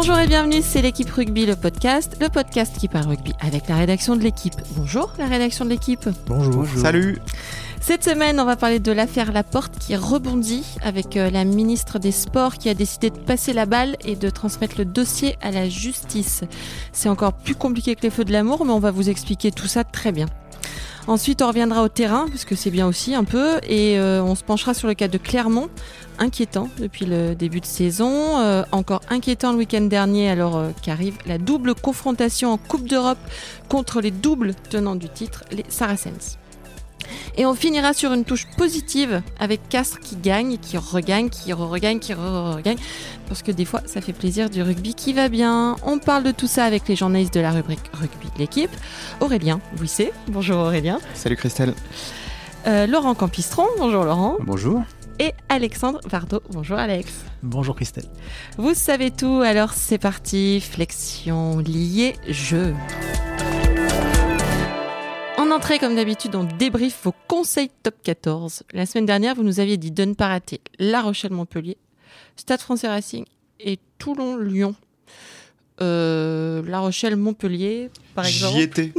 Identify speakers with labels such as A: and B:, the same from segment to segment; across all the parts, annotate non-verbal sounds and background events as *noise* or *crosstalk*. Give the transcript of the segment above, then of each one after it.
A: Bonjour et bienvenue, c'est l'équipe rugby, le podcast, le podcast qui parle rugby avec la rédaction de l'équipe. Bonjour la rédaction de l'équipe.
B: Bonjour.
C: Salut.
A: Cette semaine, on va parler de l'affaire Laporte qui rebondit avec euh, la ministre des Sports qui a décidé de passer la balle et de transmettre le dossier à la justice. C'est encore plus compliqué que les feux de l'amour, mais on va vous expliquer tout ça très bien. Ensuite, on reviendra au terrain, parce que c'est bien aussi un peu, et euh, on se penchera sur le cas de Clermont, inquiétant depuis le début de saison, euh, encore inquiétant le week-end dernier alors euh, qu'arrive la double confrontation en Coupe d'Europe contre les doubles tenants du titre, les Saracens. Et on finira sur une touche positive avec Castres qui gagne, qui regagne, qui re-regagne, qui re-regagne. Parce que des fois, ça fait plaisir du rugby qui va bien. On parle de tout ça avec les journalistes de la rubrique rugby de l'équipe. Aurélien Bouisset. Bonjour Aurélien.
C: Salut Christelle.
A: Euh, Laurent Campistron. Bonjour Laurent.
B: Bonjour.
A: Et Alexandre Vardo. Bonjour Alex.
B: Bonjour Christelle.
A: Vous savez tout, alors c'est parti. Flexion liée jeu. En entrée, comme d'habitude, on débrief vos conseils top 14. La semaine dernière, vous nous aviez dit de ne pas rater La Rochelle-Montpellier, Stade français Racing et Toulon-Lyon. Euh, la Rochelle-Montpellier, par exemple.
C: J'y étais.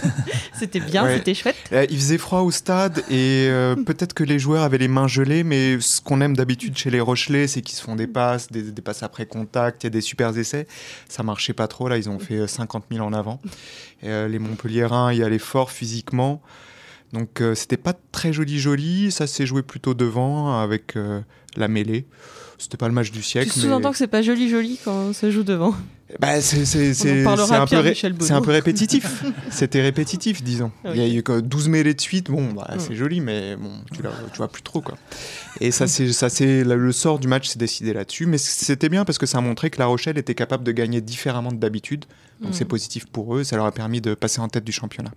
C: *laughs*
A: c'était bien,
C: Ouais.
A: c'était chouette.
C: Euh, il faisait froid au stade et euh, peut-être que les joueurs avaient les mains gelées, mais ce qu'on aime d'habitude chez les Rochelais, c'est qu'ils se font des passes, des, des passes après contact, il y a des super essais. Ça marchait pas trop, là, ils ont fait euh, 50 000 en avant. Et, les Montpelliérains y allaient fort physiquement. Donc c'était pas très joli joli, ça s'est joué plutôt devant avec la mêlée. C'était pas le match du siècle.
A: Tu
C: mais-
A: sous-entends que c'est pas joli joli quand se joue devant.
C: Bah, c'est un, peu c'est un peu répétitif. *laughs* C'était répétitif, disons.
A: Oui.
C: Il y a eu que 12 mêlées de suite. Bon, bah,
A: Mm.
C: c'est joli, mais bon, tu, tu vois plus trop. Quoi. Et ça, c'est le sort du match s'est décidé là-dessus. Mais c'était bien parce que ça a montré que La Rochelle était capable de gagner différemment de d'habitude. Donc
A: Mm.
C: c'est positif pour eux. Ça leur a permis de passer en tête du championnat.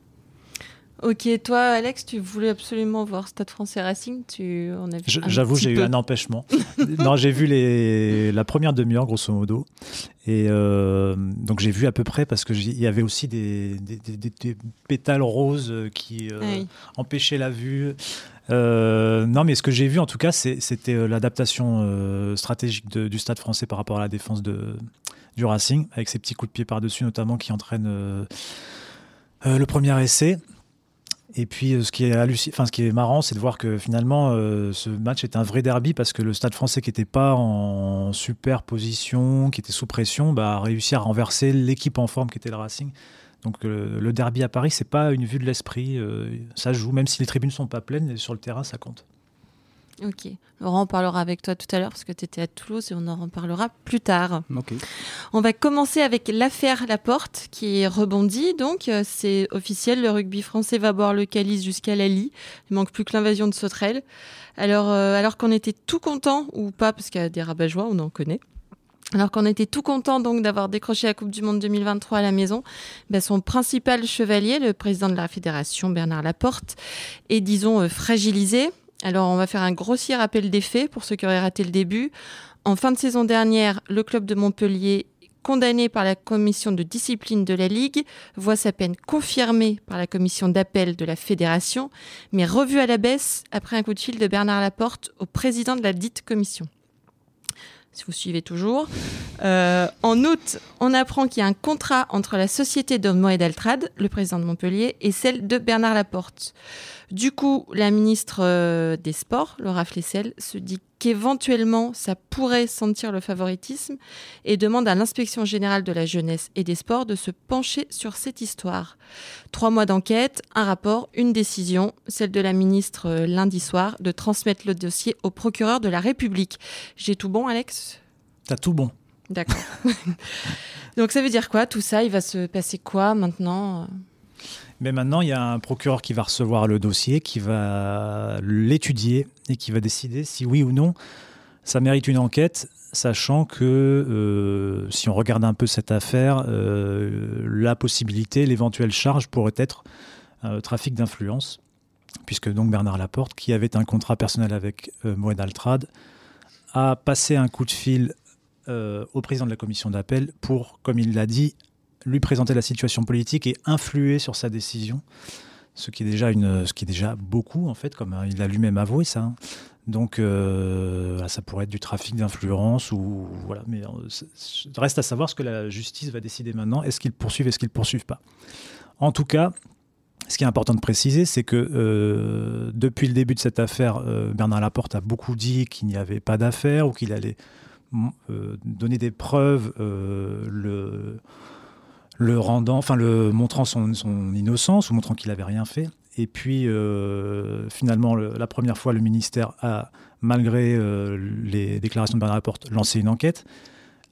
A: Ok, toi, Alex, tu voulais absolument voir Stade français Racing. Tu en as vu
B: Je-
A: un
B: J'avoue, j'ai eu un empêchement. *laughs* non, j'ai vu les, la première demi-heure, grosso modo. Et euh, donc, j'ai vu à peu près parce qu'il y avait aussi des, des, des- des- des pétales roses euh, qui euh,
A: Ah oui.
B: empêchaient la vue. Euh, non, mais ce que j'ai vu, en tout cas, c'était l'adaptation stratégique de- du stade français par rapport à la défense de, du Racing, avec ses petits coups de pied par-dessus, notamment, qui entraînent le premier essai. Et puis, euh, ce qui est, marrant, c'est de voir que finalement, euh, ce match est un vrai derby parce que le stade français qui n'était pas en super position, qui était sous pression, bah, a réussi à renverser l'équipe en forme qui était le Racing. Donc, euh, le derby à Paris, c'est pas une vue de l'esprit. ça joue, même si les tribunes sont pas pleines, sur le terrain, ça compte.
A: Ok. Laurent, on parlera avec toi tout à l'heure parce que tu étais à Toulouse et on en reparlera plus tard.
D: Ok.
A: On va commencer avec l'affaire Laporte qui rebondit. Donc, euh, c'est officiel, le rugby français va boire le calice jusqu'à la lie. Il manque plus que l'invasion de Sauterelle. Alors, euh, alors qu'on était tout content, ou pas, parce qu'il y a des rabat on en connaît. Alors qu'on était tout content donc d'avoir décroché la Coupe du Monde 2023 à la maison, ben, son principal chevalier, le président de la fédération Bernard Laporte, est disons euh, fragilisé. Alors on va faire un grossier rappel des faits pour ceux qui auraient raté le début. En fin de saison dernière, le club de Montpellier, condamné par la commission de discipline de la Ligue, voit sa peine confirmée par la commission d'appel de la fédération, mais revue à la baisse après un coup de fil de Bernard Laporte au président de la dite commission. Si vous suivez toujours. Euh, en août, on apprend qu'il y a un contrat entre la société de Moed Altrad, le président de Montpellier, et celle de Bernard Laporte. Du coup, la ministre euh, des Sports, Laura Flessel, se dit qu'éventuellement ça pourrait sentir le favoritisme et demande à l'inspection générale de la jeunesse et des sports de se pencher sur cette histoire. Trois mois d'enquête, un rapport, une décision, celle de la ministre euh, lundi soir, de transmettre le dossier au procureur de la République. J'ai tout bon, Alex?
B: T'as tout bon.
A: D'accord. *laughs* Donc ça veut dire quoi tout ça? Il va se passer quoi maintenant?
B: Mais maintenant, il y a un procureur qui va recevoir le dossier, qui va l'étudier et qui va décider si oui ou non ça mérite une enquête, sachant que euh, si on regarde un peu cette affaire, euh, la possibilité, l'éventuelle charge pourrait être euh, trafic d'influence, puisque donc Bernard Laporte, qui avait un contrat personnel avec euh, Moed Altrad, a passé un coup de fil au président de la commission d'appel pour, comme il l'a dit, lui présenter la situation politique et influer sur sa décision, ce qui est déjà, une, ce qui est déjà beaucoup, en fait, comme euh, il a lui-même avoué ça. hein. Donc, euh, ça pourrait être du trafic d'influence ou voilà. Mais euh, reste à savoir ce que la justice va décider maintenant. Est-ce qu'ils poursuivent, est-ce qu'ils poursuivent pas? En tout cas, ce qui est important de préciser, c'est que euh, depuis le début de cette affaire, Bernard Laporte a beaucoup dit qu'il n'y avait pas d'affaire ou qu'il allait donner des preuves le, le rendant, enfin le montrant son, innocence ou montrant qu'il n'avait rien fait. Et puis, euh, finalement, la première fois, le ministère a, malgré euh, les déclarations de Bernard Laporte, lancé une enquête.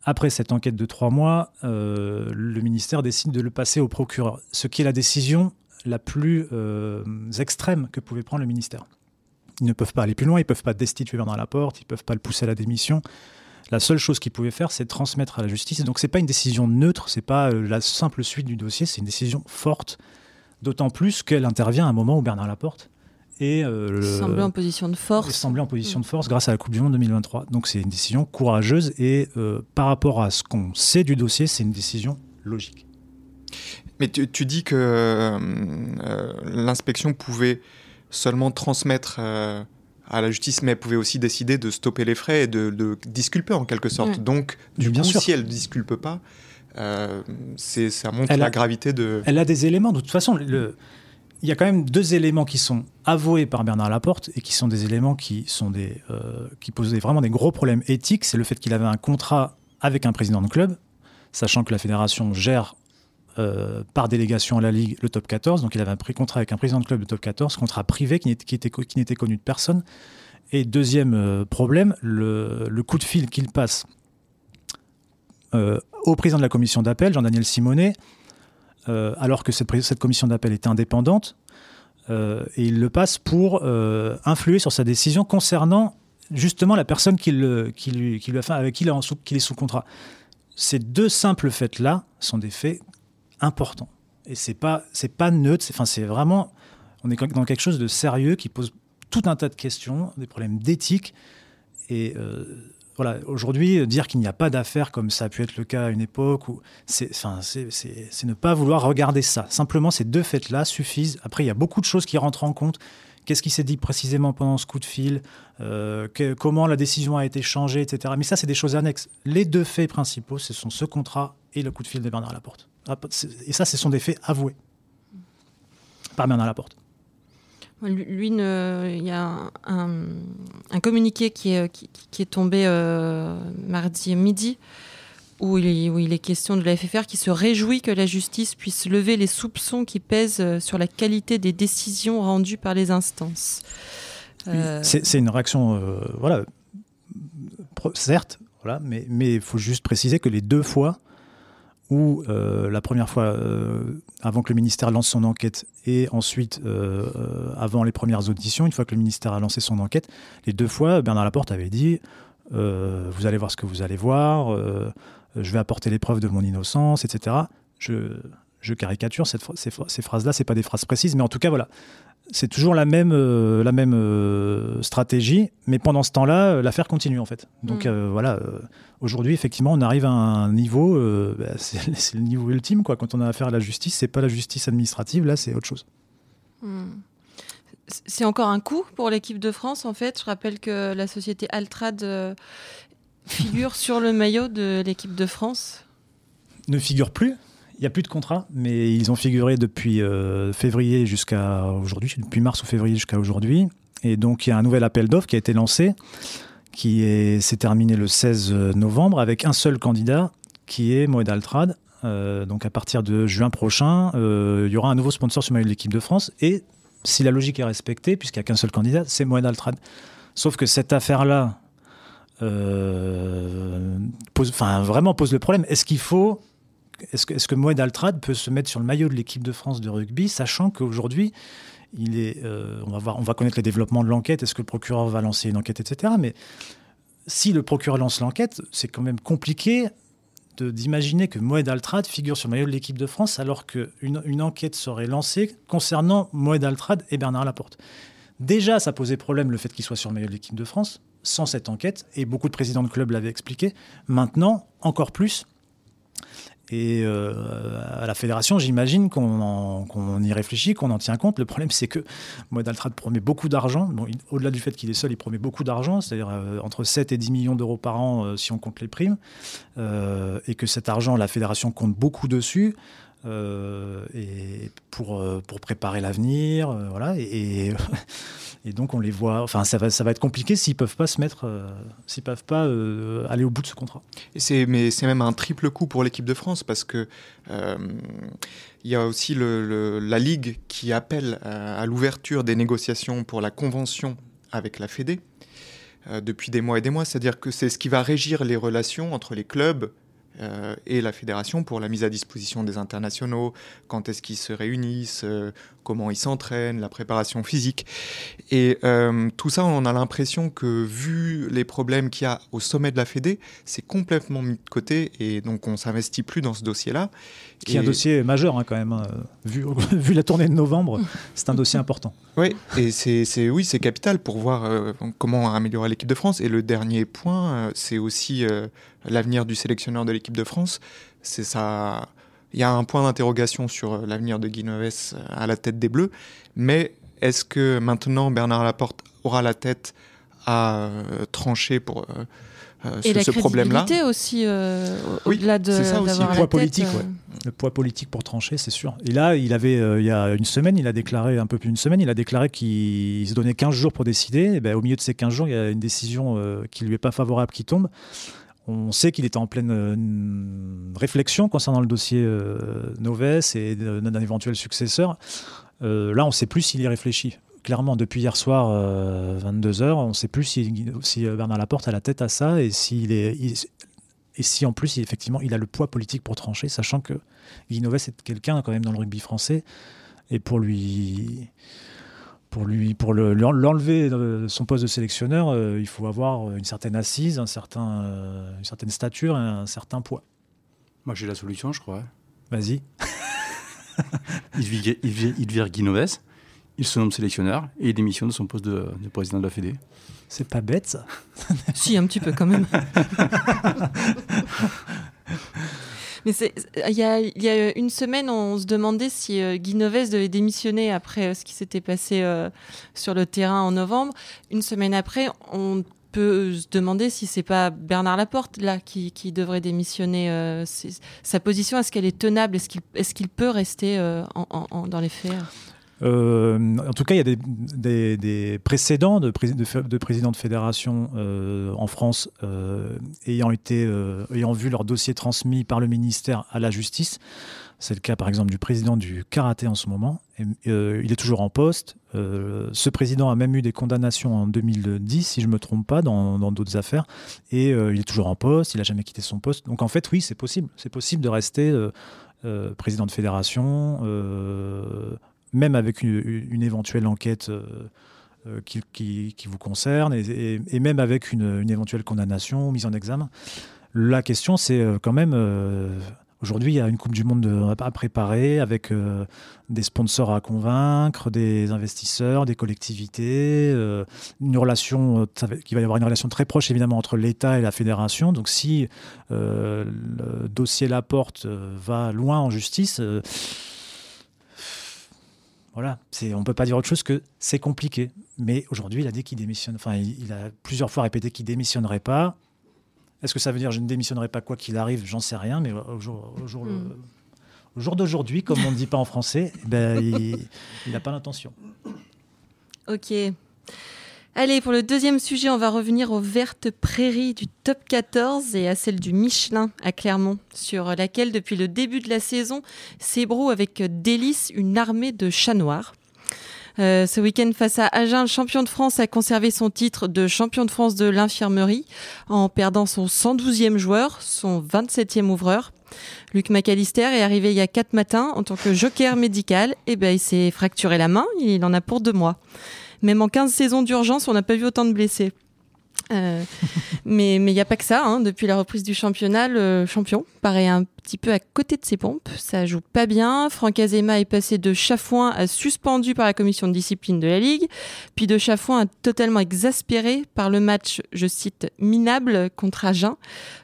B: Après cette enquête de trois mois, euh, le ministère décide de le passer au procureur, ce qui est la décision la plus extrême que pouvait prendre le ministère. Ils ne peuvent pas aller plus loin, ils ne peuvent pas destituer Bernard Laporte, ils ne peuvent pas le pousser à la démission. La seule chose qu'ils pouvaient faire, c'est transmettre à la justice. Donc, ce n'est pas une décision neutre, ce n'est pas la simple suite du dossier, c'est une décision forte D'autant plus qu'elle intervient à un moment où Bernard Laporte est
A: euh, semblait en position de force.
B: Semblait en position de force grâce à la Coupe du Monde 2023. Donc c'est une décision courageuse et euh, par rapport à ce qu'on sait du dossier, c'est une décision logique.
C: Mais tu, dis que euh, l'inspection pouvait seulement transmettre à la justice, mais elle pouvait aussi décider de stopper les frais et de, disculper en quelque sorte. Donc, du coup, si elle ne disculpe pas, euh, ça montre la gravité de.
B: Elle a des éléments. De toute façon, le, il y a quand même deux éléments qui sont avoués par Bernard Laporte et qui sont des éléments qui, sont des, euh, qui posaient vraiment des gros problèmes éthiques. C'est le fait qu'il avait un contrat avec un président de club, sachant que la fédération gère euh, par délégation à la Ligue le top 14. Donc il avait un contrat avec un président de club de top 14, contrat privé qui n'était, qui n'était connu de personne. Et deuxième problème, le, coup de fil qu'il passe euh, au président de la commission d'appel, Jean-Daniel Simonet, euh, alors que cette, cette commission d'appel était indépendante, euh, et il le passe pour influer sur sa décision concernant justement la personne qui, qui, lui, qui lui a fait, avec qui il, est, sous, contrat. Ces deux simples faits-là sont des faits importants. Et c'est pas, c'est pas neutre, enfin, c'est vraiment, on est dans quelque chose de sérieux qui pose tout un tas de questions, des problèmes d'éthique. Et voilà, aujourd'hui, dire qu'il n'y a pas d'affaires comme ça a pu être le cas à une époque, c'est, ne pas vouloir regarder ça. Simplement, ces deux faits-là suffisent. Après, il y a beaucoup de choses qui rentrent en compte. Qu'est-ce qui s'est dit précisément pendant ce coup de fil euh, Comment la décision a été changée, etc. Mais ça, c'est des choses annexes. Les deux faits principaux, ce sont ce contrat et le coup de fil de Bernard Laporte. Et ça, ce sont des faits avoués par Bernard Laporte.
A: Lui, il y a un, communiqué qui est, qui, est tombé euh, mardi midi où il, est, où il, est, question de la FFR qui se réjouit que la justice puisse lever les soupçons qui pèsent euh, sur la qualité des décisions rendues par les instances.
B: Euh, c'est une réaction, voilà, certes, voilà, mais il faut juste préciser que les deux fois, où euh, la première fois, euh, avant que le ministère lance son enquête, et ensuite euh, avant les premières auditions, une fois que le ministère a lancé son enquête, les deux fois, Bernard Laporte avait dit Vous allez voir ce que vous allez voir, je vais apporter les preuves de mon innocence, etc. Je, caricature ces, phrases-là, c'est pas des phrases précises, mais en tout cas, voilà c'est toujours la même, euh, la même euh, stratégie, mais pendant ce temps-là, euh, l'affaire continue en fait. Donc mm. voilà, aujourd'hui, effectivement, on arrive à un niveau, *laughs* bah, c'est le niveau ultime quoi. Quand on a affaire à la justice, c'est pas la justice administrative, là, c'est autre chose. Mm.
A: C'est encore un coup pour l'équipe de France en fait. Je rappelle que la société Altrad figure *laughs* sur le maillot de l'équipe de France.
B: Ne figure plus il n'y a plus de contrat, mais ils ont figuré depuis euh, février jusqu'à aujourd'hui, depuis mars ou février jusqu'à aujourd'hui. Et donc il y a un nouvel appel d'offres qui a été lancé, qui s'est terminé le 16 novembre avec un seul candidat, qui est Moed Altrad. Euh, donc à partir de juin prochain, euh, il y aura un nouveau sponsor sur le de l'équipe de France. Et si la logique est respectée, puisqu'il n'y a qu'un seul candidat, c'est Moed Altrad. Sauf que cette affaire-là, pose, vraiment pose le problème. Est-ce qu'il faut est-ce que, est Moed Altrad peut se mettre sur le maillot de l'équipe de France de rugby, sachant qu'aujourd'hui, euh, on, va connaître les développements de l'enquête, est-ce que le procureur va lancer une enquête, etc. Mais si le procureur lance l'enquête, c'est quand même compliqué d'imaginer que Moed Altrad figure sur le maillot de l'équipe de France alors qu'une une enquête serait lancée concernant Moed Altrad et Bernard Laporte. Déjà, ça posait problème le fait qu'il soit sur le maillot de l'équipe de France, sans cette enquête, et beaucoup de présidents de clubs l'avaient expliqué. Maintenant, encore plus, Et à la fédération, j'imagine qu'on y réfléchit, qu'on en tient compte. Le problème, c'est que Modaltrad promet beaucoup d'argent. Au-delà du fait qu'il est seul, il promet beaucoup d'argent, c'est-à-dire entre 7 et 10 millions d'euros par an si on compte les primes. et que cet argent, la fédération compte beaucoup dessus. Euh, et pour, euh, pour préparer l'avenir, euh, voilà. Et, *laughs* et, donc on les voit. Enfin, ça va, ça va être compliqué s'ils peuvent pas se mettre, s'ils peuvent pas aller au bout de ce contrat.
C: C'est mais c'est même un triple coup pour l'équipe de France parce que il y a aussi la ligue qui appelle à l'ouverture des négociations pour la convention avec la Fédé depuis des mois et des mois. C'est-à-dire que c'est ce qui va régir les relations entre les clubs euh, et la fédération pour la mise à disposition des internationaux, quand est-ce qu'ils se réunissent, euh, comment ils s'entraînent, la préparation physique. Et euh, tout ça, on a l'impression que vu les problèmes qu'il y a au sommet de la Fédé, c'est complètement mis de côté et donc on s'investit plus dans ce dossier-là.
B: Qui est un dossier majeur hein, quand même, hein. vu, *laughs* vu, la tournée de novembre, c'est un dossier important.
C: Oui, et c'est oui, c'est capital pour voir comment améliorer l'équipe de France. Et le dernier point, c'est aussi l'avenir du sélectionneur de l'équipe de France. C'est ça. Il y a un point d'interrogation sur euh, l'avenir de Guinoves euh, à la tête des Bleus, mais est-ce que maintenant Bernard Laporte aura la tête à euh, trancher pour
A: et ce, la problème-là? aussi, au-delà de
B: ça aussi. Le poids politique, le poids politique pour trancher, c'est sûr. Et là, il avait, il y a une semaine, il a déclaré, un peu plus d'une semaine, il a déclaré qu'il se donnait 15 jours pour décider. Et ben, au milieu de ces 15 jours, il y a une décision qui lui est pas favorable qui tombe. On sait qu'il était en pleine euh, réflexion concernant le dossier euh, Noves et d'un éventuel successeur. Euh, là, on ne sait plus s'il y réfléchit. Clairement, depuis hier soir, 22h, on ne sait plus si, Bernard Laporte a la tête à ça et, s'il est, et si en plus, effectivement, il a le poids politique pour trancher, sachant que Guy Noves est quelqu'un quand même dans le rugby français. Et pour lui pour lui pour l'enlever de son poste de sélectionneur, euh, il faut avoir une certaine assise, un certain, euh, une certaine stature et un certain poids.
D: Moi j'ai la solution, je crois.
B: Vas-y.
D: il, vire, il, vire Guinoves, il se nomme sélectionneur et il démissionne de son poste de, de président de la Fédé.
B: C'est pas bête ça *laughs*
A: Si, un petit peu quand même. *laughs* Il y a, une semaine, on se demandait si euh, Guy Noves devait démissionner après euh, ce qui s'était passé euh, sur le terrain en novembre. Une semaine après, on peut se demander si c'est pas Bernard Laporte là qui, devrait démissionner. sa position, est-ce qu'elle est tenable? Est-ce qu'il peut rester dans les faits?
B: Euh, en tout cas, il y a des, précédents de, de, présidents de fédération euh, en France euh, ayant, été, ayant vu leur dossier transmis par le ministère à la justice. C'est le cas par exemple du président du karaté en ce moment. il est toujours en poste. ce président a même eu des condamnations en 2010, si je ne me trompe pas, dans d'autres affaires. Et il est toujours en poste, il n'a jamais quitté son poste. Donc en fait, oui, c'est possible. C'est possible de rester président de fédération, même avec une, éventuelle enquête euh, euh, qui, vous concerne, et, même avec une, éventuelle condamnation, mise en examen. La question, c'est euh, quand même... Aujourd'hui, il y a une Coupe du Monde à préparer avec des sponsors à convaincre, des investisseurs, des collectivités, une relation, il va y avoir une relation très proche évidemment entre l'État et la fédération. Donc si le dossier Laporte va loin en justice, voilà, on ne peut pas dire autre chose que c'est compliqué. Mais aujourd'hui, il a dit qu'il démissionne. Enfin, il, a plusieurs fois répété qu'il démissionnerait pas. Est-ce que ça veut dire je ne démissionnerai pas quoi qu'il arrive? J'en sais rien. Mais au jour, hmm. jour, d'aujourd'hui, comme on ne dit pas en français, *laughs* ben, il n'a pas l'intention.
A: Ok. Allez, pour le deuxième sujet, on va revenir aux vertes prairies du top 14 et à celle du Michelin à Clermont, sur laquelle, depuis le début de la saison, s'ébroue avec délice une armée de chats noirs. Euh, ce week-end, face à Agen, le champion de France a conservé son titre de champion de France de l'infirmerie en perdant son 112e joueur, son 27e ouvreur. Luc McAllister est arrivé il y a 4 matins en tant que joker médical. Et ben, il s'est fracturé la main, il en a pour deux mois. Même en 15 saisons d'urgence, on n'a pas vu autant de blessés. Euh, *laughs* mais il n'y a pas que ça. hein. Depuis la reprise du championnat, le champion paraît un petit peu à côté de ses pompes. Ça joue pas bien. Franck Azema est passé de chafouin à suspendu par la commission de discipline de la Ligue, puis de chafouin à totalement exaspéré par le match, je cite, minable contre Agen,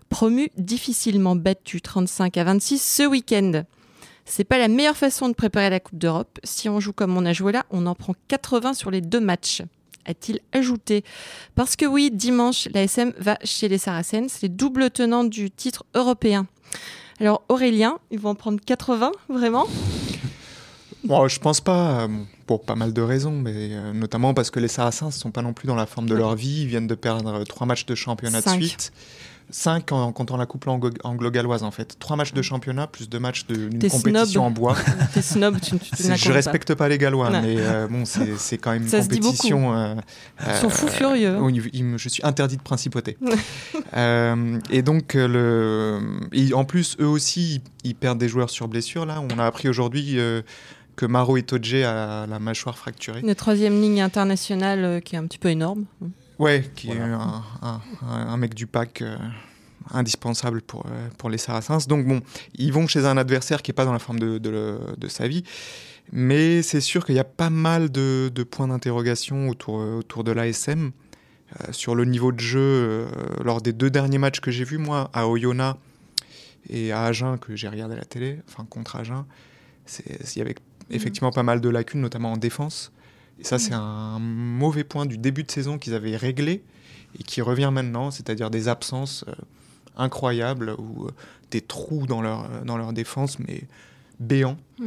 A: promu difficilement battu 35 à 26 ce week-end. C'est pas la meilleure façon de préparer la Coupe d'Europe. Si on joue comme on a joué là, on en prend 80 sur les deux matchs a-t-il ajouté. Parce que oui, dimanche, l'ASM va chez les Saracens, les doubles tenants du titre européen. Alors Aurélien, ils vont en prendre 80, vraiment?
C: Bon, je pense pas, euh, pour pas mal de raisons, mais euh, notamment parce que les Saracens ne sont pas non plus dans la forme de leur vie. Ils viennent de perdre trois matchs de championnat
A: Cinq.
C: de suite. Cinq en comptant la coupe anglo- anglo-galloise, en fait. Trois matchs de championnat plus deux matchs de- d'une compétition
A: snob.
C: en bois. *laughs*
A: T'es snob, tu, tu, tu
C: je respecte pas les Gallois, mais euh, bon, c'est quand même une compétition. euh,
A: Ils sont fous furieux.
C: il me- je suis interdit de principauté. *laughs* Euh, et donc, euh, le, et en plus, eux aussi, ils, perdent des joueurs sur blessure. Là, on a appris aujourd'hui euh, que Maro Itoje a la mâchoire fracturée.
A: Une troisième ligne internationale euh, qui est un petit peu énorme.
C: Ouais, qui
B: Voilà.
C: est un, un- un- un mec du pack euh, indispensable pour, euh, pour les Saracens. Donc bon, ils vont chez un adversaire qui n'est pas dans la forme de, de, de sa vie. Mais c'est sûr qu'il y a pas mal de, de points d'interrogation autour, autour de l'ASM. Euh, sur le niveau de jeu, euh, lors des deux derniers matchs que j'ai vus, moi, à Oyonnax et à Agen, que j'ai regardé à la télé, enfin contre Agen, il y avait effectivement pas mal de lacunes, notamment en défense. Et ça, c'est un mauvais point du début de saison qu'ils avaient réglé et qui revient maintenant, c'est-à-dire des absences euh, incroyables ou euh, des trous dans leur, euh, dans leur défense, mais béants.
A: Mm.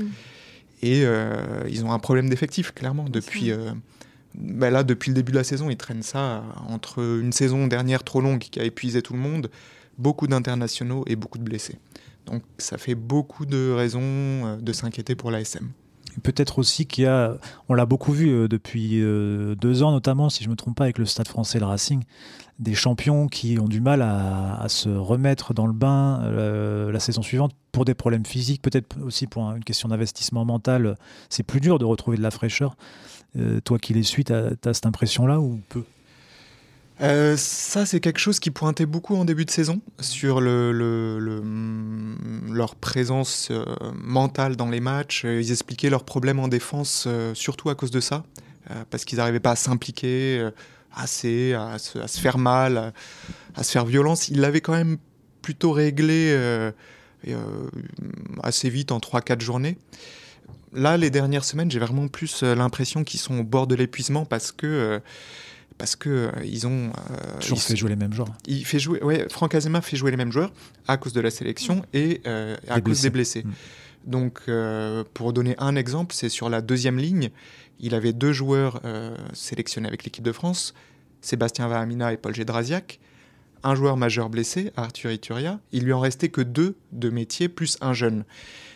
C: Et euh, ils ont un problème d'effectif, clairement. Depuis, bah là, depuis le début de la saison, ils traînent ça entre une saison dernière trop longue qui a épuisé tout le monde, beaucoup d'internationaux et beaucoup de blessés. Donc ça fait beaucoup de raisons de s'inquiéter pour l'ASM.
B: Peut-être aussi qu'il y a, on l'a beaucoup vu euh, depuis euh, deux ans notamment, si je me trompe pas, avec le Stade Français, le Racing, des champions qui ont du mal à, se remettre dans le bain euh, la saison suivante pour des problèmes physiques, peut-être aussi pour un- une question d'investissement mental. C'est plus dur de retrouver de la fraîcheur. Toi qui les suis, tu as, cette impression-là ou peu?
C: Euh, ça, c'est quelque chose qui pointait beaucoup en début de saison sur le, le- le- leur présence euh, mentale dans les matchs. Euh, Ils expliquaient leurs problèmes en défense, surtout à cause de ça, parce qu'ils n'arrivaient pas à s'impliquer assez, à se, faire mal, à, se faire violence. Ils l'avaient quand même plutôt réglé assez vite, en 3-4 journées. Là, les dernières semaines, j'ai vraiment plus l'impression qu'ils sont au bord de l'épuisement parce que... parce que euh, ils ont euh,
B: Toujours
C: ils-
B: fait jouer les mêmes joueurs.
C: il fait jouer, ouais, Franck Azema fait jouer les mêmes joueurs à cause de la sélection et euh, à
B: Des
C: cause
B: blessés.
C: des blessés.
B: Mm.
C: Donc, euh, pour donner un exemple, c'est sur la deuxième ligne, il avait deux joueurs euh, sélectionnés avec l'équipe de France, Sébastien Vahamina et Paul Gédrasiak. Un joueur majeur blessé, Arthur Ituria. Il lui en restait que deux de métier, plus un jeune.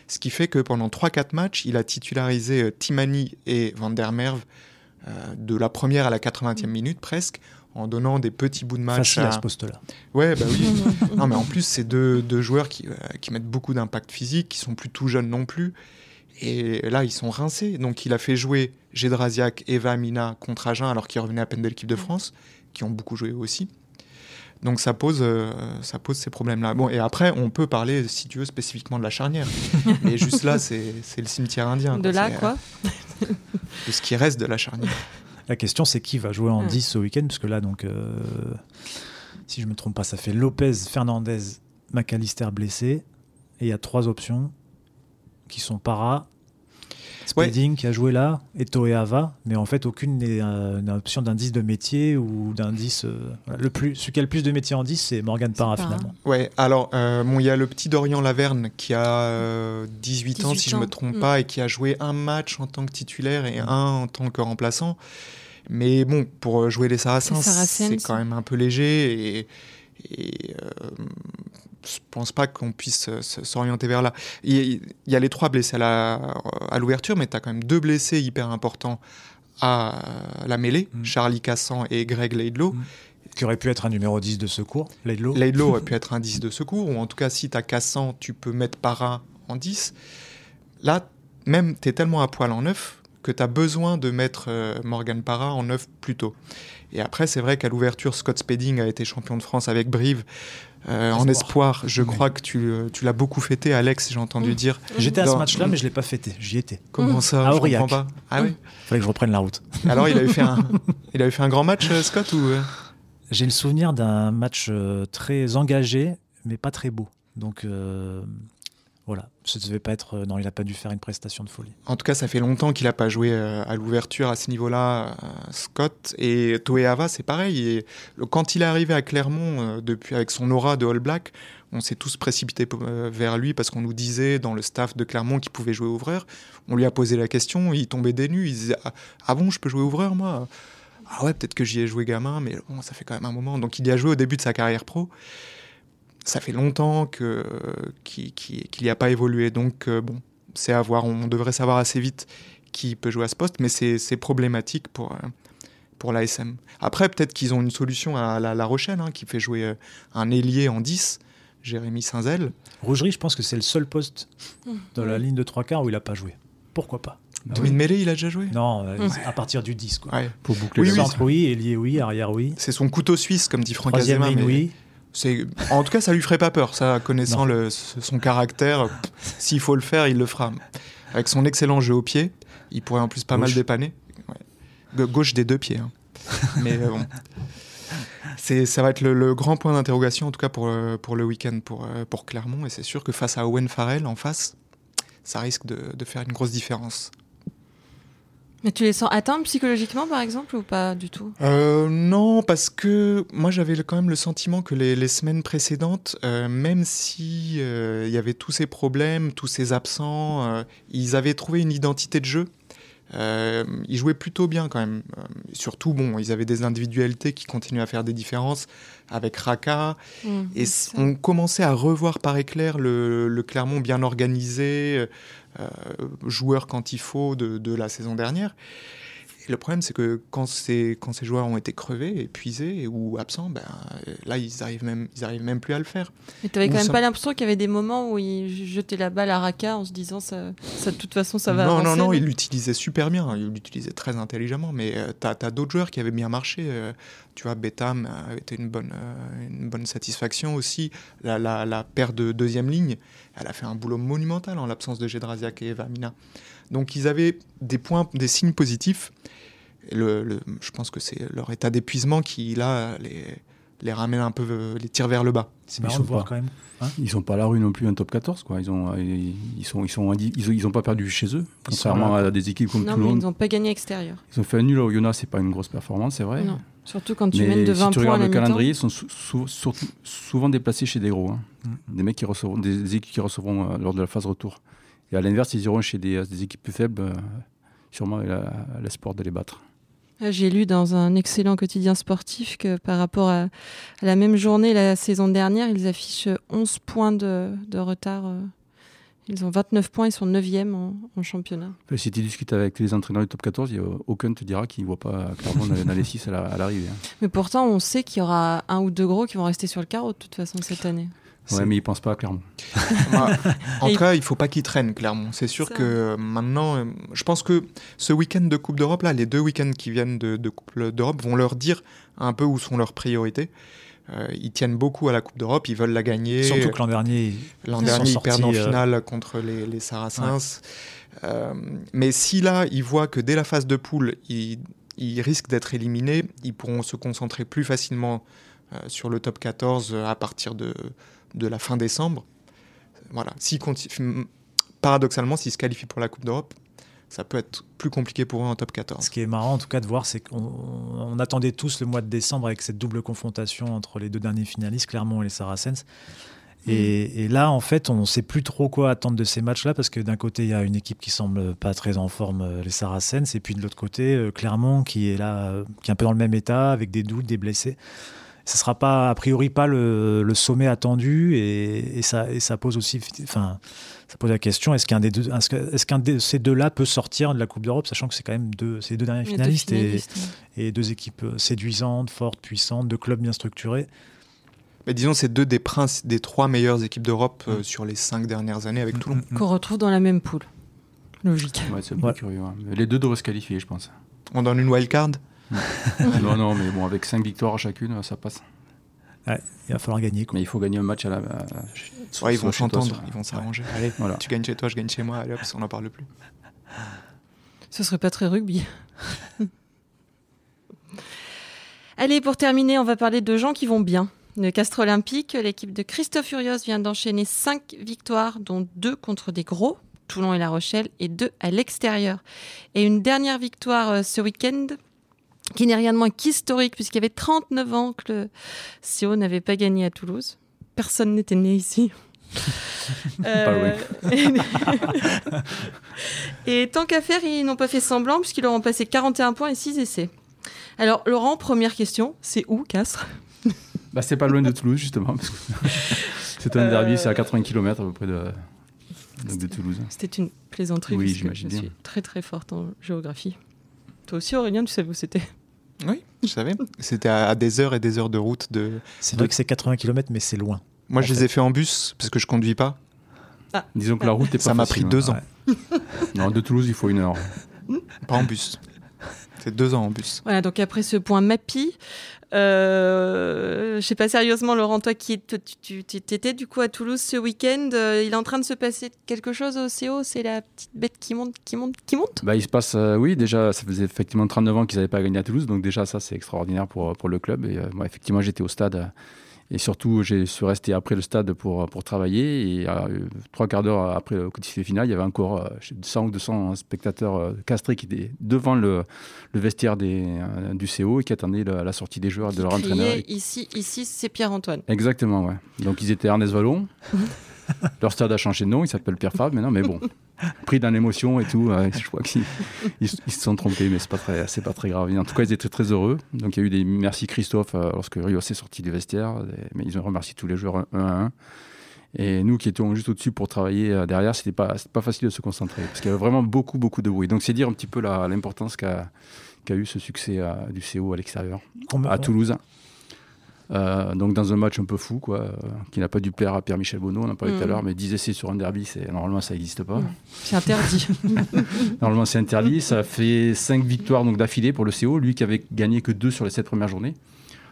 C: Ce qui fait que pendant 3-4 matchs, il a titularisé Timani et Van der Merwe euh, de la première à la 80e minute presque, en donnant des petits bouts de match
B: Facile à
C: à-
B: ce poste-là.
C: Ouais, bah oui. *laughs* non, mais en plus, c'est deux, deux joueurs qui, euh, qui mettent beaucoup d'impact physique, qui sont plus tout jeunes non plus. Et là, ils sont rincés. Donc, il a fait jouer Gédrasiak et Vamina contre Agen, alors qu'ils revenaient à peine de l'équipe de France, qui ont beaucoup joué aussi. Donc, ça pose, euh, ça pose ces problèmes-là. Bon, et après, on peut parler, si tu veux, spécifiquement de la charnière. *laughs* mais juste là, c'est c'est le cimetière indien.
A: De là, quoi. *laughs*
C: De ce qui reste de la charnière.
B: La question, c'est qui va jouer en
A: Mm.
B: 10 ce week-end Parce que là, donc, euh, si je me trompe pas, ça fait Lopez, Fernandez, McAllister blessé. Et il y a trois options qui sont Para, Spedding qui a joué là, et Toeava. Mais en fait, aucune n'est euh, une option d'un 10 de métier ou 10. euh, voilà. le plus, celui qui a le plus de métiers en 10, c'est Morgan Para
A: Para.
B: finalement.
C: Ouais, alors, euh, bon, il y a le petit Dorian Laverne qui a euh, 18, ans,
A: 18
C: si je me
A: ans.
C: trompe
A: Mm.
C: pas, et qui a joué un match en tant que titulaire et un en tant que remplaçant. Mais bon, pour euh, jouer les Saracens,
A: Les Saracens.
C: c'est quand même un peu léger et, et euh, je pense pas qu'on puisse euh, s'orienter vers là. Il y a les trois blessés à l'ouverture, mais tu as quand même deux blessés hyper importants à euh, la mêlée,
B: Mm.
C: Charlie Cassan et Greg Laidlow.
B: Mm. Qui aurait pu être un numéro 10 de secours, Laidlow.
C: Laidlow aurait pu *laughs* être un 10 de secours, ou en tout cas, si tu as Cassan, tu peux mettre Para en 10. Là, même, tu es tellement à poil en neuf que tu as besoin de mettre euh, Morgan Parra en neuf plus tôt. Et après, c'est vrai qu'à l'ouverture, Scott Spedding a été champion de France avec Brive. Euh, en espoir, je crois que tu, euh, tu l'as beaucoup fêté, Alex, j'ai entendu
A: Mm.
C: dire.
B: J'étais à
C: Dans-
B: ce match-là, mais je l'ai pas fêté. J'y étais.
C: Comment
A: Mm.
C: ça
B: À
C: Je comprends pas. Ah oui.
B: Fallait que je reprenne la route. *laughs*
C: Alors, il avait fait un, *laughs* il avait fait un grand match, euh, Scott ou
B: J'ai le souvenir d'un match très engagé, mais pas très beau. Donc euh, voilà, ça devait pas être. euh, non, il a pas dû faire une prestation de folie.
C: En tout cas, ça fait longtemps qu'il n'a pas joué euh, à l'ouverture à ce niveau-là, euh, Scott. Et Toeava, c'est pareil. Et quand il est arrivé à Clermont, depuis, avec son aura de All Black, on s'est tous précipités vers lui parce qu'on nous disait dans le staff de Clermont qu'il pouvait jouer ouvreur. On lui a posé la question, il tombait des nues. Il disait Ah, ah bon, je peux jouer ouvreur, moi? Ah ouais, peut-être que j'y ai joué gamin, mais bon, ça fait quand même un moment. Donc il y a joué au début de sa carrière pro. Ça fait longtemps que, qu'il n'y a pas évolué. Donc euh, bon, c'est à voir. On devrait savoir assez vite qui peut jouer à ce poste, mais c'est problématique pour, euh, pour l'ASM. Après, peut-être qu'ils ont une solution à la, la Rochelle, hein, qui fait jouer euh, un ailier en 10, Jérémy Saint-Zel.
B: Rougerie, je pense que c'est le seul poste
A: Mm.
B: dans la ligne de trois quarts où il a pas joué. Pourquoi pas?
D: Ah
C: de mêlée, il a déjà joué?
B: Non, euh, à partir du 10. Quoi.
C: Ouais.
D: Pour boucler
C: Oui,
D: le
C: oui,
B: Centre, oui, ailier, oui, arrière, oui.
C: C'est son couteau suisse, comme dit Franck
B: Troisième
C: Azema.
B: ligne,
C: mais
B: oui.
C: C'est- En tout cas, ça lui ferait pas peur, ça, connaissant le- son caractère. pff, S'il faut le faire, il le fera. Avec son excellent jeu au pied, il pourrait en plus pas mal dépanner. Ouais. Gauche des deux pieds. hein. *laughs* Mais euh, bon. C'est, ça va être le, le grand point d'interrogation, en tout cas pour, le- pour le week-end pour, euh, pour Clermont. Et c'est sûr que face à Owen Farrell en face, ça risque de, de faire une grosse différence.
A: Mais tu les sens atteints psychologiquement, par exemple, ou pas du tout?
C: Euh, non, parce que moi j'avais quand même le sentiment que les, semaines précédentes, euh, même si euh, il y avait tous ces problèmes, tous ces absents, euh, ils avaient trouvé une identité de jeu. Euh, ils jouaient plutôt bien quand même. Euh, surtout, bon, ils avaient des individualités qui continuent à faire des différences avec Raka.
A: Mm,
C: Et on commençait à revoir par éclair le, le Clermont bien organisé, euh, joueur quand il faut de, de la saison dernière. Le problème, c'est que quand ces, quand ces joueurs ont été crevés, épuisés ou absents, ben, euh, là, ils arrivent, même, ils arrivent même plus à le faire.
A: Mais t'avais quand
C: Nous
A: même pas l'impression qu'il y avait des moments où il jetait la balle à Raka en se disant ça, ça de toute façon ça va
C: non,
A: avancer.
C: non, non, il l'utilisait super bien, il l'utilisait très intelligemment, mais euh, t'as as, d'autres joueurs qui avaient bien marché. euh, tu vois, Betham a été une bonne, euh, une bonne satisfaction aussi. La, la, la paire de deuxième ligne, elle a fait un boulot monumental en l'absence de Gedrasiak et Eva Mina. Donc ils avaient des points, des signes positifs. Et le, le- je pense que c'est leur état d'épuisement qui, là, les, les ramène un peu, les tire vers le bas.
B: C'est
D: Ils
B: marrant
D: sont
B: de voir
D: pas-
B: quand même.
D: Ils sont pas à la rue non plus un top 14 quoi. Ils ont ils ils sont ils sont ils ont, ils ont pas perdu chez eux contrairement à des équipes comme
A: Non, mais
D: Toulon.
A: ils n'ont pas gagné extérieur.
D: Ils ont fait un nul au Yona, c'est pas une grosse performance, c'est vrai.
A: Non. Surtout quand tu
D: Mais
A: mènes de
D: si
A: 20
D: tu
A: points à
D: regardes
A: la
D: le calendrier, ils sont sou- sou- surtout- souvent déplacés chez des gros. hein.
B: Mm.
D: Des mecs qui recevront, des équipes qui recevront euh, lors de la phase retour. Et à l'inverse, ils iront chez des, des équipes plus faibles, euh, sûrement la- l'espoir de les battre.
A: Ah, J'ai lu dans un excellent quotidien sportif que par rapport à, à la même journée la saison dernière, ils affichent 11 points de, de retard. euh. Ils ont 29 points, ils sont 9e en, en championnat.
D: Si tu discutes avec les entraîneurs du top 14, il y a aucun te dira qu'il ne voit pas clairement dans, les 6 à la- à l'arrivée. hein. *laughs*
A: Mais pourtant, on sait qu'il y aura un ou deux gros qui vont rester sur le carreau de toute façon cette année.
D: Ouais, mais ils ne pensent pas clairement.
C: Moi, *laughs* en
A: Et-
C: tout cas, il faut pas qu'il traîne, clairement. C'est sûr
A: Ça.
C: que euh, maintenant, euh, je pense que ce week-end de Coupe d'Europe, là, les deux week-ends qui viennent de, de Coupe d'Europe vont leur dire un peu où sont leurs priorités. Euh, ils tiennent beaucoup à la Coupe d'Europe, ils veulent la gagner.
B: Surtout que l'an dernier,
C: L'an
B: Ils
C: dernier, ils perdent en
B: euh,
C: finale contre les, les Saracens. Euh, mais si là, ils voient que dès la phase de poule, ils, ils risquent d'être éliminés, ils pourront se concentrer plus facilement euh, sur le top 14 à partir de, de la fin décembre. Voilà. S'ils conti- Paradoxalement, s'ils se qualifient pour la Coupe d'Europe, ça peut être plus compliqué pour eux en top 14.
B: ce qui est marrant en tout cas de voir, c'est qu'on on attendait tous le mois de décembre avec cette double confrontation entre les deux derniers finalistes, Clermont et les Saracens. Et, et là, en fait, on ne sait plus trop quoi attendre de ces matchs-là parce que d'un côté, il y a une équipe qui semble pas très en forme, euh, les Saracens, et puis de l'autre côté, euh, Clermont qui est là, euh, qui est un peu dans le même état, avec des doutes, des blessés. Ce sera pas, a priori, pas le, le sommet attendu, et, et ça, et ça pose aussi, enfin, ça pose la question est-ce qu'un des deux, est-ce que- est-ce qu'un de ces deux-là peut sortir de la Coupe d'Europe, sachant que c'est quand même deux, c'est les deux derniers
A: deux
B: finalistes, et,
A: finalistes, ouais.
B: et deux équipes euh, séduisantes, fortes, puissantes, deux clubs bien structurés?
C: Mais disons, c'est deux des, princes, des trois meilleures équipes d'Europe euh, sur les cinq dernières années avec Toulon.
B: Mm, mm,
A: Qu'on retrouve dans la même poule. Logique.
D: Ouais, c'est
B: Ouais.
D: curieux. hein. Les deux devraient se qualifier, je pense.
C: On donne une wildcard *laughs*
D: non, non, mais bon, avec 5 victoires chacune, ça passe.
B: Il va falloir gagner. Quoi.
D: Mais il faut gagner un match à la. à-
C: Ouais, ils vont s'entendre, ils vont s'arranger. Allez,
D: Voilà.
C: tu gagnes chez toi, je gagne chez moi, allez hop, on n'en parle plus.
A: Ce serait pas très rugby. *laughs* Allez, pour terminer, on va parler de gens qui vont bien. Le Castre Olympique, l'équipe de Christophe Furios vient d'enchaîner 5 victoires, dont 2 contre des gros, Toulon et La Rochelle, et 2 à l'extérieur. Et une dernière victoire euh, ce week-end, qui n'est rien de moins qu'historique, puisqu'il y avait 39 ans que le CO n'avait pas gagné à Toulouse. Personne n'était né ici. *laughs* Euh, *laughs* et tant qu'à faire, ils n'ont pas fait semblant puisqu'ils leur ont passé 41 points et 6 essais. Alors, Laurent, première question, c'est où Castres?
D: Bah, c'est pas loin de Toulouse, justement. *laughs* c'est un
A: Euh,
D: derby, c'est à 80 km à peu près de, Toulouse.
A: C'était une plaisanterie
D: Oui,
A: je suis très très forte en géographie. Toi aussi, Aurélien, tu savais où c'était?
C: Oui, je savais. C'était à, des heures et des heures de route de.
B: C'est vrai que c'est 80 km, mais c'est loin.
C: Moi, je les ai fait en bus parce que je conduis pas.
D: Disons que la route est pas
C: Ça m'a pris deux ans,
D: Non, de Toulouse, il faut une heure.
C: pas en bus. C'est deux ans en bus.
A: Voilà, donc après ce point MAPI, euh, je sais pas sérieusement, Laurent, toi qui étais du coup à Toulouse ce week-end, euh, il est en train de se passer quelque chose au CO C'est la petite bête qui monte, qui monte, qui monte?
D: Bah, il se passe, euh, oui, déjà, ça faisait effectivement 39 ans qu'ils n'avaient pas gagné à Toulouse, donc déjà, ça, c'est extraordinaire pour, pour le club. Et, euh, moi, effectivement, j'étais au stade. Euh, et surtout, je suis resté après le stade pour, pour travailler. Et euh, trois quarts d'heure après le coup de sifflet final, il y avait encore euh, 100 ou 200 spectateurs euh, castrés qui étaient devant le, le vestiaire des, euh, du CO et qui attendaient la, la sortie des joueurs et de
A: qui
D: leur entraîneur.
A: Ici, ici c'est Pierre-Antoine.
D: Exactement, ouais. Donc ils étaient Ernest Vallon. *laughs* Leur stade a changé de nom, il s'appelle Pierre Fabre maintenant, mais bon, pris dans l'émotion et tout, ouais, je crois qu'ils ils, ils se sont trompés, mais c'est pas très, c'est pas très grave. En tout cas, ils étaient très heureux. Donc il y a eu des merci Christophe euh, lorsque Rios est sorti du vestiaire, des- mais ils ont remercié tous les joueurs un à un. Et nous qui étions juste au-dessus pour travailler euh, derrière, c'était pas, pas facile de se concentrer parce qu'il y avait vraiment beaucoup, beaucoup de bruit. Donc c'est dire un petit peu l'importance qu'a qu'a eu ce succès euh, du CO à l'extérieur à Toulouse. Euh, donc dans un match un peu fou, quoi, euh, qui n'a pas dû plaire à Pierre-Michel Bonneau, on en parlait tout à
A: Mm.
D: l'heure, mais 10 essais sur un derby, normalement ça n'existe pas.
A: Mm. C'est interdit. *laughs*
D: Normalement c'est interdit. Ça fait 5 victoires donc d'affilée pour le CO, lui qui avait gagné que 2 sur les 7 premières journées.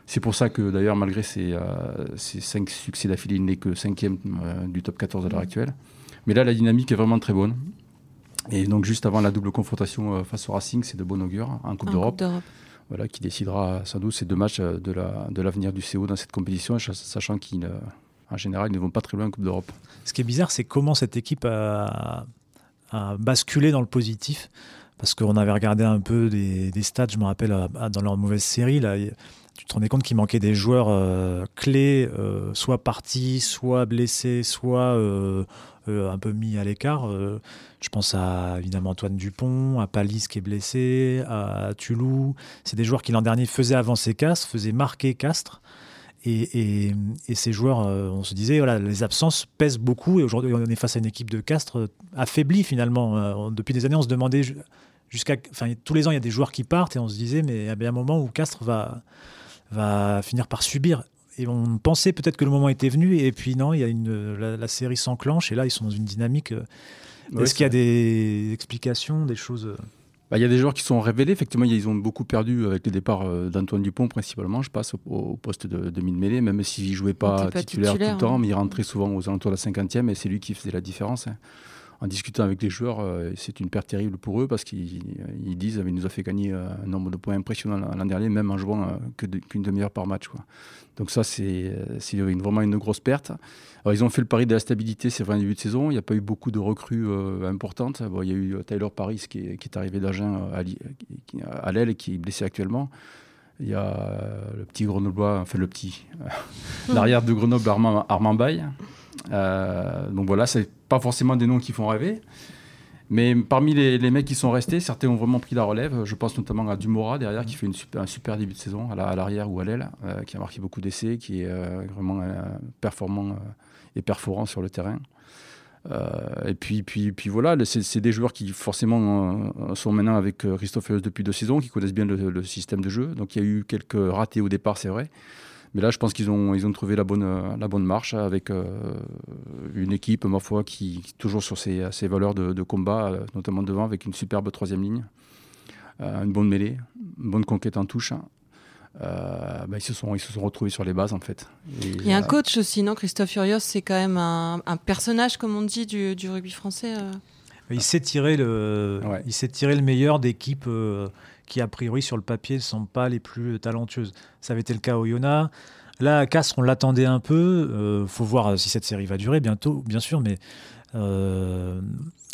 D: C'est pour ça que d'ailleurs malgré ses, euh, ses 5 succès d'affilée, il n'est que 5e du top 14 à l'heure actuelle. Mais là la dynamique est vraiment très bonne. Et donc juste avant la double confrontation euh, face au Racing, c'est de bon augure en Coupe
A: En Coupe d'Europe.
D: Voilà, qui décidera sans doute ces deux matchs euh, de la- de l'avenir du CO dans cette compétition, ch- sachant qu'ils, euh, général, ils ne vont pas très loin en Coupe d'Europe.
B: Ce qui est bizarre, c'est comment cette équipe a, basculé dans le positif. Parce qu'on avait regardé un peu des, des stats, je me rappelle, dans leur mauvaise série. Là, tu te rendais compte qu'il manquait des joueurs euh, clés, euh, soit partis, soit blessés, soit euh, un peu mis à l'écart. Je pense à évidemment Antoine Dupont, à Palis qui est blessé, à Tulou. C'est des joueurs qui l'an dernier faisaient avancer Castres, faisaient marquer Castres. Et, ces joueurs, on se disait, voilà, les absences pèsent beaucoup. Et aujourd'hui, on est face à une équipe de Castres affaiblie finalement. Depuis des années, on se demandait ju- jusqu'à, enfin, tous les ans, il y a des joueurs qui partent et on se disait, mais il y a un moment où Castres va, va finir par subir. Et on pensait peut-être que le moment était venu, et puis non, il y a une, la, la série s'enclenche, et là, ils sont dans une dynamique. euh,
D: Ouais,
B: Est-ce qu'il y a des explications, des choses euh,
D: Bah, Il y a des joueurs qui sont révélés. Effectivement, ils ont beaucoup perdu avec le départ euh, d'Antoine Dupont, principalement, je passe, au, au poste de, de mid-mêlée, même s'il ne jouait pas titulaire,
A: titulaire,
D: tout le temps,
A: hein.
D: mais il rentrait souvent aux alentours de la 50e et c'est lui qui faisait la différence. hein. En discutant avec les joueurs, euh, c'est une perte terrible pour eux parce qu'ils ils disent qu'il nous a fait gagner euh, un nombre de points impressionnant l'an dernier, même en jouant euh, qu'une demi-heure par match. Donc ça, c'est vraiment une grosse perte. Ils ont fait le pari de la stabilité, c'est vrai, en début de saison. Il n'y a pas eu beaucoup de recrues importantes. Il y a eu Tyler Paris qui est, arrivé d'Agen à, l'aile et qui est blessé actuellement. Il y a le petit Grenoblois, enfin le petit, *laughs* l'arrière de Grenoble, Armand, Armand. Euh, donc voilà, c'est pas forcément des noms qui font rêver. Mais parmi les, les mecs qui sont restés, certains ont vraiment pris la relève. Je pense notamment à Dumora derrière, qui fait une super, un super début de saison à la- à l'arrière ou à l'aile, euh, qui a marqué beaucoup d'essais, qui est euh, vraiment euh, performant et perforant sur le terrain. Et puis, puis, puis voilà, c'est des joueurs qui forcément sont maintenant avec Christophe depuis deux saisons, qui connaissent bien le, le système de jeu. Donc il y a eu quelques ratés au départ, c'est vrai. Mais là, je pense qu'ils ont, ils ont trouvé la bonne, la bonne marche avec une équipe, ma foi, qui, toujours sur ses, ses valeurs de, de, combat, notamment devant, avec une superbe troisième ligne, une bonne mêlée, une bonne conquête en touche. Euh, bah, ils, se sont, ils se sont retrouvés sur les bases en fait.
A: il y a un coach aussi, non Christophe Furios, c'est quand même un, personnage, comme on dit, du, du rugby français. Euh.
B: Il sait tirer le, il sait tirer le meilleur d'équipes euh, qui, a priori, sur le papier, ne sont pas les plus talentueuses. Ça avait été le cas au Yona. Là, à Castres, on l'attendait un peu. Il faut voir si cette série va durer bientôt, bien sûr, mais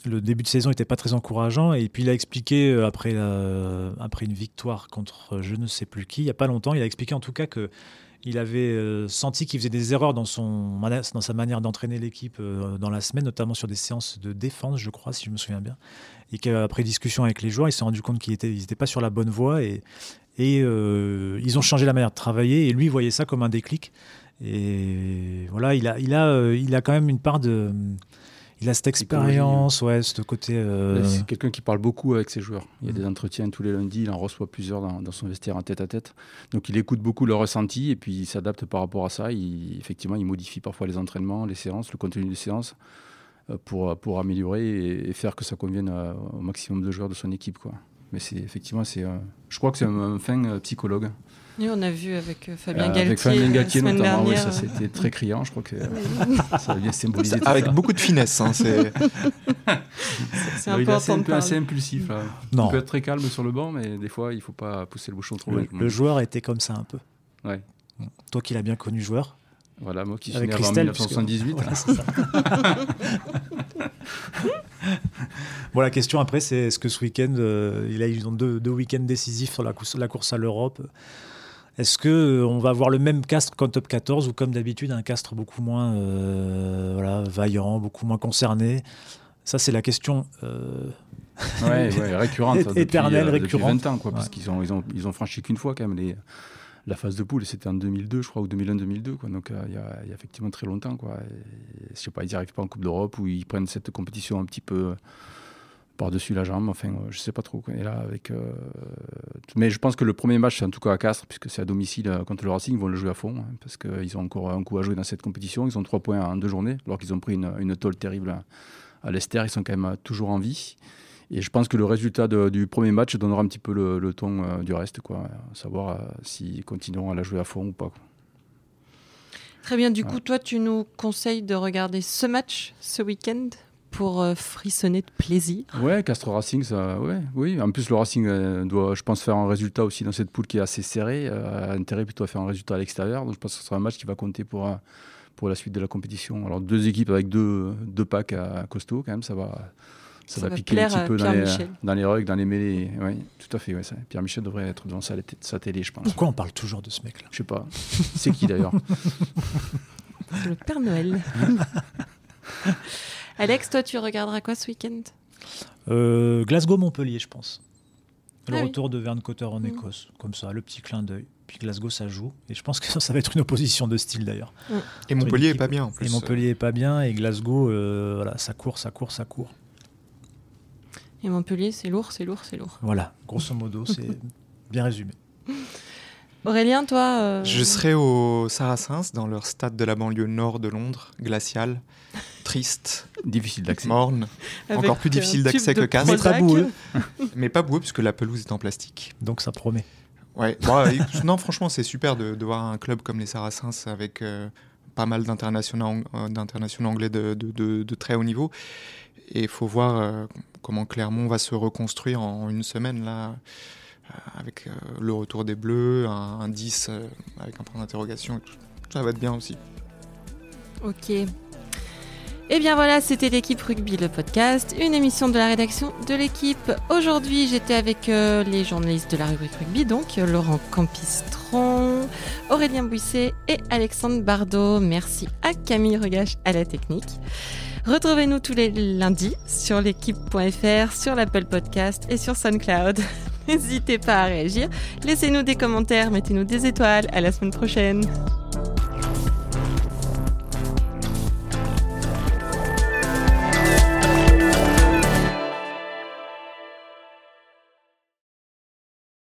B: le début de saison n'était pas très encourageant. Et puis il a expliqué, euh, après, après une victoire contre je ne sais plus qui, il n'y a pas longtemps, il a expliqué en tout cas que il avait euh, senti qu'il faisait des erreurs dans, son, dans sa manière d'entraîner l'équipe euh, dans la semaine, notamment sur des séances de défense, je crois, si je me souviens bien. Et qu'après discussion avec les joueurs, il s'est rendu compte qu'ils n'étaient pas sur la bonne voie et, et ils ont changé la manière de travailler. Et lui, voyait ça comme un déclic. Et voilà, il a quand même une part de il a cette expérience, ouais, ce côté. Euh,
D: c'est quelqu'un qui parle beaucoup avec ses joueurs. Il y a des entretiens tous les lundis, il en reçoit plusieurs dans, son vestiaire en tête à tête. Donc il écoute beaucoup le ressenti et puis il s'adapte par rapport à ça. Il, effectivement, il modifie parfois les entraînements, les séances, le contenu des séances euh, pour, pour améliorer et, faire que ça convienne au maximum de joueurs de son équipe. Quoi. Mais c'est effectivement, c'est, je crois que c'est un fin euh, psychologue.
A: Oui, on a vu avec euh, Fabien Galtier. Avec Fabien Galtier
D: notamment, oui, ça c'était très criant. Je crois que *laughs* ça a bien symbolisé.
C: Avec beaucoup de finesse. Hein, c'est *laughs*
D: un peu assez impulsif. Là. Non. Il peut être très calme sur le banc, mais des fois, il ne faut pas pousser le bouchon trop loin.
B: Le, joueur était comme ça un peu.
D: Ouais.
B: Toi qui l'as bien connu joueur.
D: Voilà, moi qui suis né en 1978. Voilà, *laughs*
B: bon, la question après, c'est est-ce que ce week-end, euh, il a eu deux, deux week-ends décisifs sur la course, la course à l'Europe? Est-ce que euh, on va avoir le même castre qu'en top 14 ou comme d'habitude un castre beaucoup moins euh, voilà, vaillant, beaucoup moins concerné? Ça, c'est la question euh...
D: ouais, *laughs* récurrente,
B: éternelle, depuis, récurrente.
D: Depuis 20 ans, quoi, parce qu'ils ont, ils ont, ils ont franchi qu'une fois quand même les, la phase de poule, c'était en 2002, je crois, ou 2001-2002, quoi. Donc euh, il y, a, y, a effectivement très longtemps, quoi. Et, je sais pas, ils n'y arrivent pas en Coupe d'Europe ou ils prennent cette compétition un petit peu par-dessus la jambe. Enfin, euh, je sais pas trop. Et là, avec, euh, Mais je pense que le premier match, c'est en tout cas à Castres, puisque c'est à domicile euh, contre le Racing, ils vont le jouer à fond, hein, parce qu'ils ont encore un coup à jouer dans cette compétition. Ils ont trois points en deux journées, alors qu'ils ont pris une, une tôle terrible à l'Esther. Ils sont quand même toujours en vie. Et je pense que le résultat du premier match donnera un petit peu le, ton du reste, quoi. savoir s'ils continueront à la jouer à fond ou pas.
A: Très bien. Du coup, toi, tu nous conseilles de regarder ce match ce week-end? Pour euh, frissonner de plaisir.
D: Ouais, Castres Racing, ça, ouais, oui. En plus, le Racing euh, doit, je pense, faire un résultat aussi dans cette poule qui est assez serrée. Euh, a intérêt plutôt à faire un résultat à l'extérieur. Donc, je pense que ce sera un match qui va compter pour, pour la suite de la compétition. Alors, deux équipes avec deux, deux packs à, costaud, quand même, ça va. Ça, va, piquer un petit peu dans les, dans les, rugs, dans les mêlées. Oui, tout à fait. Ouais, Pierre Michel devrait être devant sa, sa télé, je pense.
B: Pourquoi on parle toujours de ce mec-là?
D: Je sais pas. C'est qui d'ailleurs?
A: C'est *laughs* le Père Noël. *laughs* Alex, toi, tu regarderas quoi ce week-end?
B: Euh, Glasgow-Montpellier, je pense. Le ah retour de Verne Cotter en mm. Écosse, comme ça, le petit clin d'œil. Puis Glasgow, ça joue. Et je pense que ça, *laughs* ça va être une opposition de style d'ailleurs.
C: Et Montpellier est pas bien en plus.
B: Et Montpellier est pas bien. Et Glasgow, euh, voilà, ça court, ça court, ça court.
A: Et Montpellier, c'est lourd, c'est lourd, c'est lourd.
B: Voilà, grosso modo, c'est *laughs* bien résumé.
A: Aurélien, toi euh,
C: Je serai au Saracens, dans leur stade de la banlieue nord de Londres, glacial, triste, *laughs*
D: difficile d'accès,
C: morne, encore plus difficile d'accès que Castres.
B: Mais pas boueux. *laughs*
C: Mais pas boueux, puisque la pelouse est en plastique.
B: Donc ça promet.
C: Ouais, *laughs* non, franchement, c'est super de, voir un club comme les Saracens avec euh, pas mal d'internationaux anglais de, très haut niveau. Et il faut voir euh, comment Clermont va se reconstruire en une semaine là. Euh, avec euh, le retour des Bleus, un, 10 euh, avec un point d'interrogation. Ça va être bien aussi.
A: Ok. Et eh bien voilà, c'était l'équipe rugby, le podcast, une émission de la rédaction de l'équipe. Aujourd'hui, j'étais avec les journalistes de la rubrique rugby, donc Laurent Campistron, Aurélien Buisset et Alexandre Bardot. Merci à Camille Regache à la technique. Retrouvez-nous tous les lundis sur l'équipe.fr, sur l'Apple Podcast et sur SoundCloud. *laughs* N'hésitez pas à réagir. Laissez-nous des commentaires, mettez-nous des étoiles. À la semaine prochaine.